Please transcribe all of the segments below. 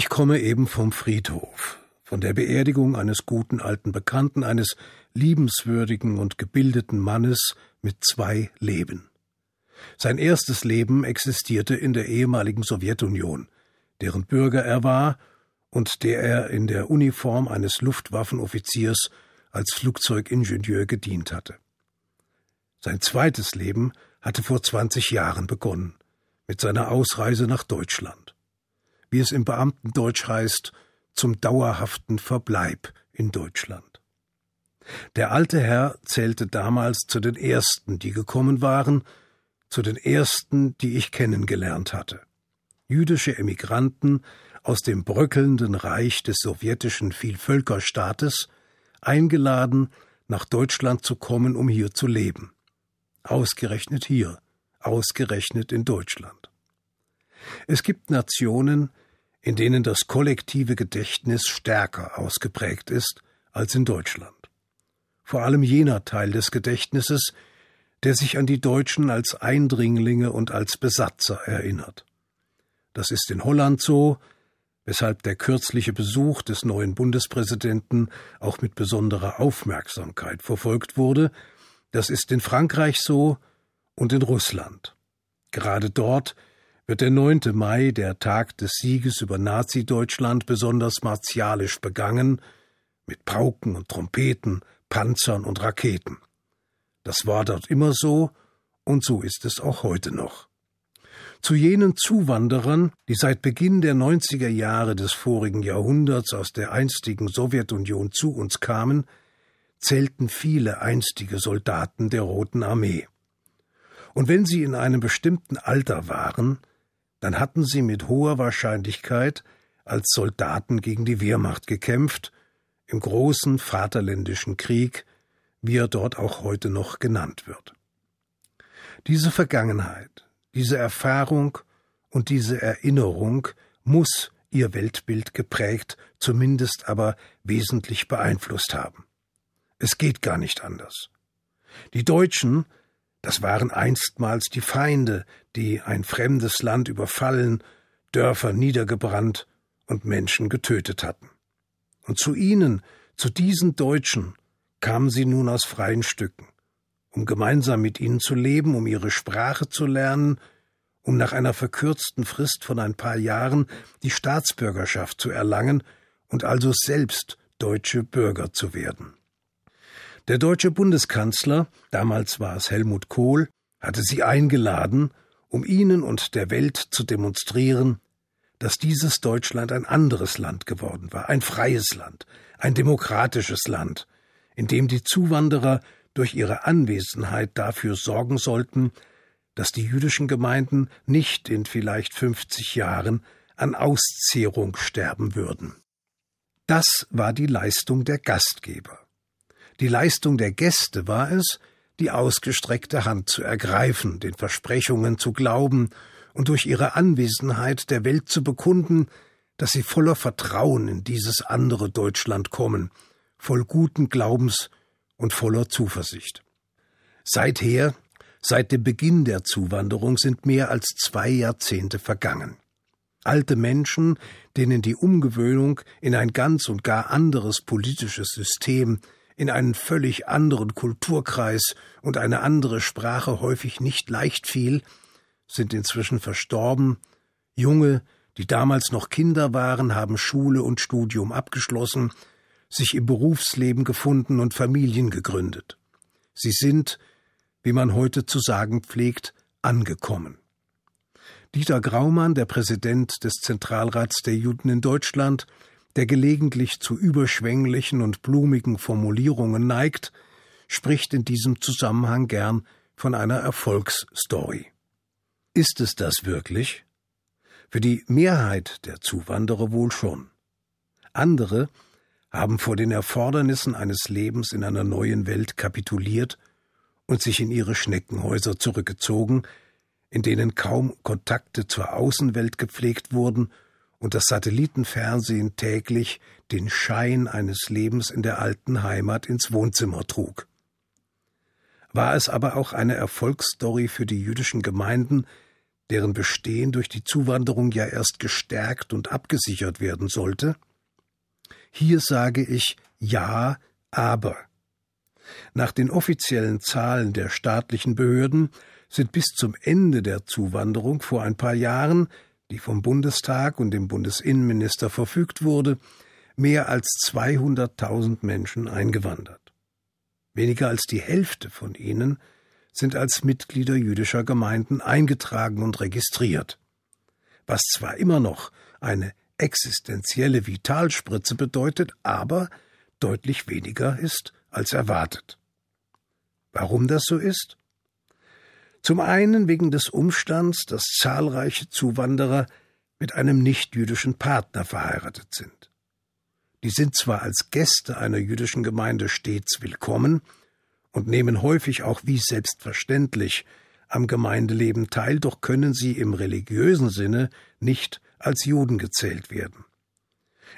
Ich komme eben vom Friedhof, von der Beerdigung eines guten alten Bekannten, eines liebenswürdigen und gebildeten Mannes mit zwei Leben. Sein erstes Leben existierte in der ehemaligen Sowjetunion, deren Bürger er war und der er in der Uniform eines Luftwaffenoffiziers als Flugzeugingenieur gedient hatte. Sein zweites Leben hatte vor zwanzig Jahren begonnen, mit seiner Ausreise nach Deutschland. Wie es im Beamtendeutsch heißt, zum dauerhaften Verbleib in Deutschland. Der alte Herr zählte damals zu den ersten, die gekommen waren, zu den ersten, die ich kennengelernt hatte. Jüdische Emigranten aus dem bröckelnden Reich des sowjetischen Vielvölkerstaates, eingeladen, nach Deutschland zu kommen, um hier zu leben. Ausgerechnet hier, ausgerechnet in Deutschland. Es gibt Nationen, in denen das kollektive Gedächtnis stärker ausgeprägt ist als in Deutschland. Vor allem jener Teil des Gedächtnisses, der sich an die Deutschen als Eindringlinge und als Besatzer erinnert. Das ist in Holland so, weshalb der kürzliche Besuch des neuen Bundespräsidenten auch mit besonderer Aufmerksamkeit verfolgt wurde, das ist in Frankreich so und in Russland. Gerade dort wird der 9. Mai, der Tag des Sieges über Nazi-Deutschland, besonders martialisch begangen, mit Pauken und Trompeten, Panzern und Raketen. Das war dort immer so, und so ist es auch heute noch. Zu jenen Zuwanderern, die seit Beginn der 90er Jahre des vorigen Jahrhunderts aus der einstigen Sowjetunion zu uns kamen, zählten viele einstige Soldaten der Roten Armee. Und wenn sie in einem bestimmten Alter waren, dann hatten sie mit hoher Wahrscheinlichkeit als Soldaten gegen die Wehrmacht gekämpft, im großen Vaterländischen Krieg, wie er dort auch heute noch genannt wird. Diese Vergangenheit, diese Erfahrung und diese Erinnerung muss ihr Weltbild geprägt, zumindest aber wesentlich beeinflusst haben. Es geht gar nicht anders. Die Deutschen das waren einstmals die Feinde, die ein fremdes Land überfallen, Dörfer niedergebrannt und Menschen getötet hatten. Und zu ihnen, zu diesen Deutschen, kamen sie nun aus freien Stücken, um gemeinsam mit ihnen zu leben, um ihre Sprache zu lernen, um nach einer verkürzten Frist von ein paar Jahren die Staatsbürgerschaft zu erlangen und also selbst deutsche Bürger zu werden. Der deutsche Bundeskanzler, damals war es Helmut Kohl, hatte sie eingeladen, um ihnen und der Welt zu demonstrieren, dass dieses Deutschland ein anderes Land geworden war, ein freies Land, ein demokratisches Land, in dem die Zuwanderer durch ihre Anwesenheit dafür sorgen sollten, dass die jüdischen Gemeinden nicht in vielleicht 50 Jahren an Auszehrung sterben würden. Das war die Leistung der Gastgeber. Die Leistung der Gäste war es, die ausgestreckte Hand zu ergreifen, den Versprechungen zu glauben und durch ihre Anwesenheit der Welt zu bekunden, dass sie voller Vertrauen in dieses andere Deutschland kommen, voll guten Glaubens und voller Zuversicht. Seither, seit dem Beginn der Zuwanderung, sind mehr als zwei Jahrzehnte vergangen. Alte Menschen, denen die Umgewöhnung in ein ganz und gar anderes politisches System, in einen völlig anderen Kulturkreis und eine andere Sprache häufig nicht leicht fiel, sind inzwischen verstorben, Junge, die damals noch Kinder waren, haben Schule und Studium abgeschlossen, sich im Berufsleben gefunden und Familien gegründet. Sie sind, wie man heute zu sagen pflegt, angekommen. Dieter Graumann, der Präsident des Zentralrats der Juden in Deutschland, der gelegentlich zu überschwänglichen und blumigen Formulierungen neigt, spricht in diesem Zusammenhang gern von einer Erfolgsstory. Ist es das wirklich? Für die Mehrheit der Zuwanderer wohl schon. Andere haben vor den Erfordernissen eines Lebens in einer neuen Welt kapituliert und sich in ihre Schneckenhäuser zurückgezogen, in denen kaum Kontakte zur Außenwelt gepflegt wurden und das Satellitenfernsehen täglich den Schein eines Lebens in der alten Heimat ins Wohnzimmer trug. War es aber auch eine Erfolgsstory für die jüdischen Gemeinden, deren Bestehen durch die Zuwanderung ja erst gestärkt und abgesichert werden sollte? Hier sage ich ja, aber. Nach den offiziellen Zahlen der staatlichen Behörden sind bis zum Ende der Zuwanderung vor ein paar Jahren, die vom Bundestag und dem Bundesinnenminister verfügt wurde, mehr als 200.000 Menschen eingewandert. Weniger als die Hälfte von ihnen sind als Mitglieder jüdischer Gemeinden eingetragen und registriert, was zwar immer noch eine existenzielle Vitalspritze bedeutet, aber deutlich weniger ist als erwartet. Warum das so ist? Zum einen wegen des Umstands, dass zahlreiche Zuwanderer mit einem nichtjüdischen Partner verheiratet sind. Die sind zwar als Gäste einer jüdischen Gemeinde stets willkommen und nehmen häufig auch wie selbstverständlich am Gemeindeleben teil, doch können sie im religiösen Sinne nicht als Juden gezählt werden.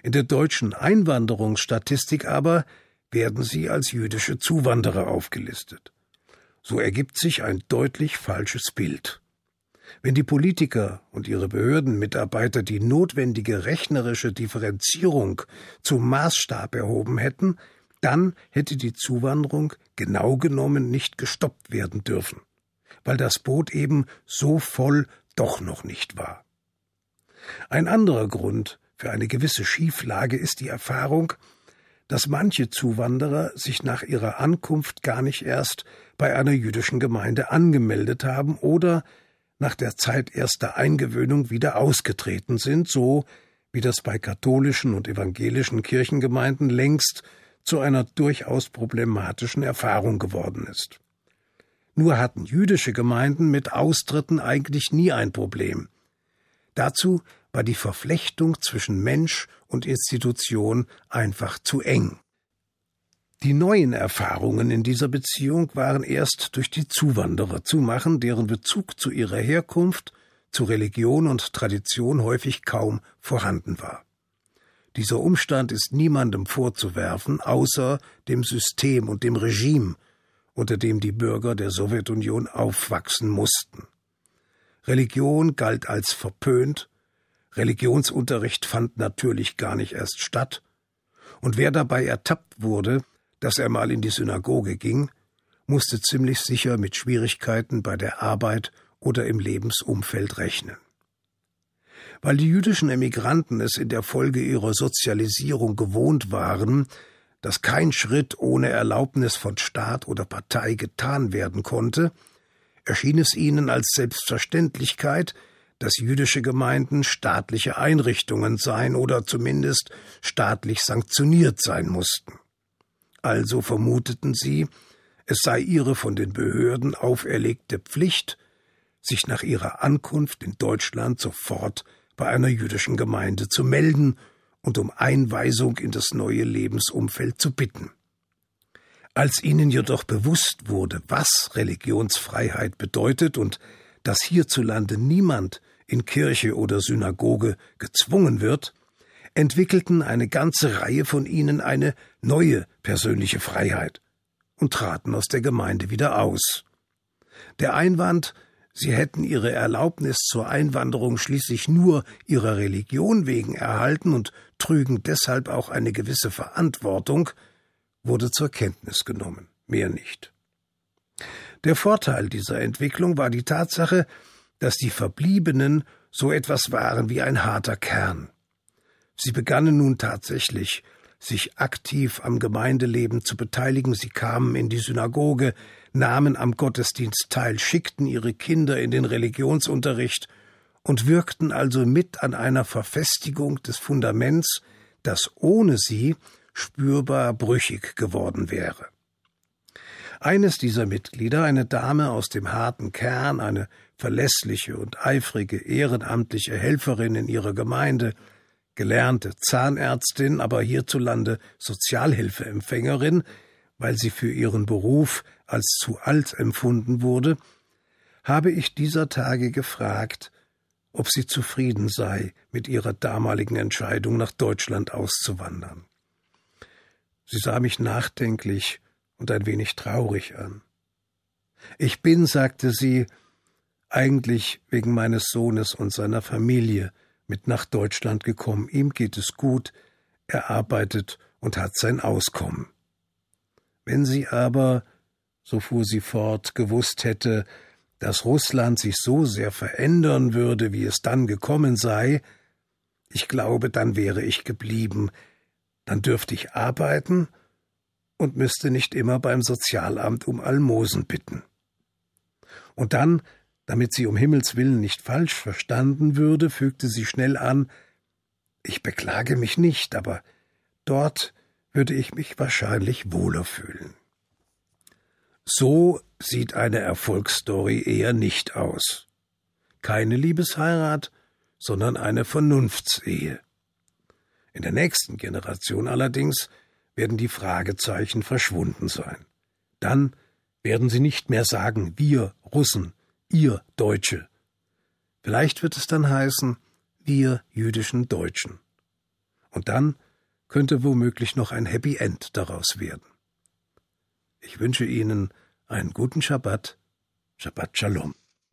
In der deutschen Einwanderungsstatistik aber werden sie als jüdische Zuwanderer aufgelistet. So ergibt sich ein deutlich falsches Bild. Wenn die Politiker und ihre Behördenmitarbeiter die notwendige rechnerische Differenzierung zum Maßstab erhoben hätten, dann hätte die Zuwanderung genau genommen nicht gestoppt werden dürfen, weil das Boot eben so voll doch noch nicht war. Ein anderer Grund für eine gewisse Schieflage ist die Erfahrung, dass manche Zuwanderer sich nach ihrer Ankunft gar nicht erst bei einer jüdischen Gemeinde angemeldet haben oder nach der Zeit erster Eingewöhnung wieder ausgetreten sind, so wie das bei katholischen und evangelischen Kirchengemeinden längst zu einer durchaus problematischen Erfahrung geworden ist. Nur hatten jüdische Gemeinden mit Austritten eigentlich nie ein Problem. Dazu war die Verflechtung zwischen Mensch und Institution einfach zu eng. Die neuen Erfahrungen in dieser Beziehung waren erst durch die Zuwanderer zu machen, deren Bezug zu ihrer Herkunft, zu Religion und Tradition häufig kaum vorhanden war. Dieser Umstand ist niemandem vorzuwerfen, außer dem System und dem Regime, unter dem die Bürger der Sowjetunion aufwachsen mussten. Religion galt als verpönt, Religionsunterricht fand natürlich gar nicht erst statt, und wer dabei ertappt wurde, dass er mal in die Synagoge ging, musste ziemlich sicher mit Schwierigkeiten bei der Arbeit oder im Lebensumfeld rechnen. Weil die jüdischen Emigranten es in der Folge ihrer Sozialisierung gewohnt waren, dass kein Schritt ohne Erlaubnis von Staat oder Partei getan werden konnte, erschien es ihnen als Selbstverständlichkeit, dass jüdische Gemeinden staatliche Einrichtungen seien oder zumindest staatlich sanktioniert sein mussten. Also vermuteten sie, es sei ihre von den Behörden auferlegte Pflicht, sich nach ihrer Ankunft in Deutschland sofort bei einer jüdischen Gemeinde zu melden und um Einweisung in das neue Lebensumfeld zu bitten. Als ihnen jedoch bewusst wurde, was Religionsfreiheit bedeutet und dass hierzulande niemand in Kirche oder Synagoge gezwungen wird, entwickelten eine ganze Reihe von ihnen eine neue persönliche Freiheit und traten aus der Gemeinde wieder aus. Der Einwand, sie hätten ihre Erlaubnis zur Einwanderung schließlich nur ihrer Religion wegen erhalten und trügen deshalb auch eine gewisse Verantwortung, wurde zur Kenntnis genommen, mehr nicht. Der Vorteil dieser Entwicklung war die Tatsache, dass die Verbliebenen so etwas waren wie ein harter Kern. Sie begannen nun tatsächlich, sich aktiv am Gemeindeleben zu beteiligen, sie kamen in die Synagoge, nahmen am Gottesdienst teil, schickten ihre Kinder in den Religionsunterricht und wirkten also mit an einer Verfestigung des Fundaments, das ohne sie spürbar brüchig geworden wäre. Eines dieser Mitglieder, eine Dame aus dem harten Kern, eine verlässliche und eifrige ehrenamtliche Helferin in ihrer Gemeinde, gelernte Zahnärztin, aber hierzulande Sozialhilfeempfängerin, weil sie für ihren Beruf als zu alt empfunden wurde, habe ich dieser Tage gefragt, ob sie zufrieden sei mit ihrer damaligen Entscheidung, nach Deutschland auszuwandern. Sie sah mich nachdenklich und ein wenig traurig an. Ich bin, sagte sie, eigentlich wegen meines Sohnes und seiner Familie mit nach Deutschland gekommen. Ihm geht es gut, er arbeitet und hat sein Auskommen. Wenn sie aber, so fuhr sie fort, gewusst hätte, dass Russland sich so sehr verändern würde, wie es dann gekommen sei, ich glaube, dann wäre ich geblieben, dann dürfte ich arbeiten und müsste nicht immer beim Sozialamt um Almosen bitten. Und dann, damit sie um Himmels willen nicht falsch verstanden würde, fügte sie schnell an Ich beklage mich nicht, aber dort würde ich mich wahrscheinlich wohler fühlen. So sieht eine Erfolgsstory eher nicht aus. Keine Liebesheirat, sondern eine Vernunftsehe. In der nächsten Generation allerdings werden die Fragezeichen verschwunden sein. Dann werden sie nicht mehr sagen wir Russen, ihr Deutsche. Vielleicht wird es dann heißen wir jüdischen Deutschen. Und dann könnte womöglich noch ein Happy End daraus werden. Ich wünsche Ihnen einen guten Schabbat, Shabbat Shalom.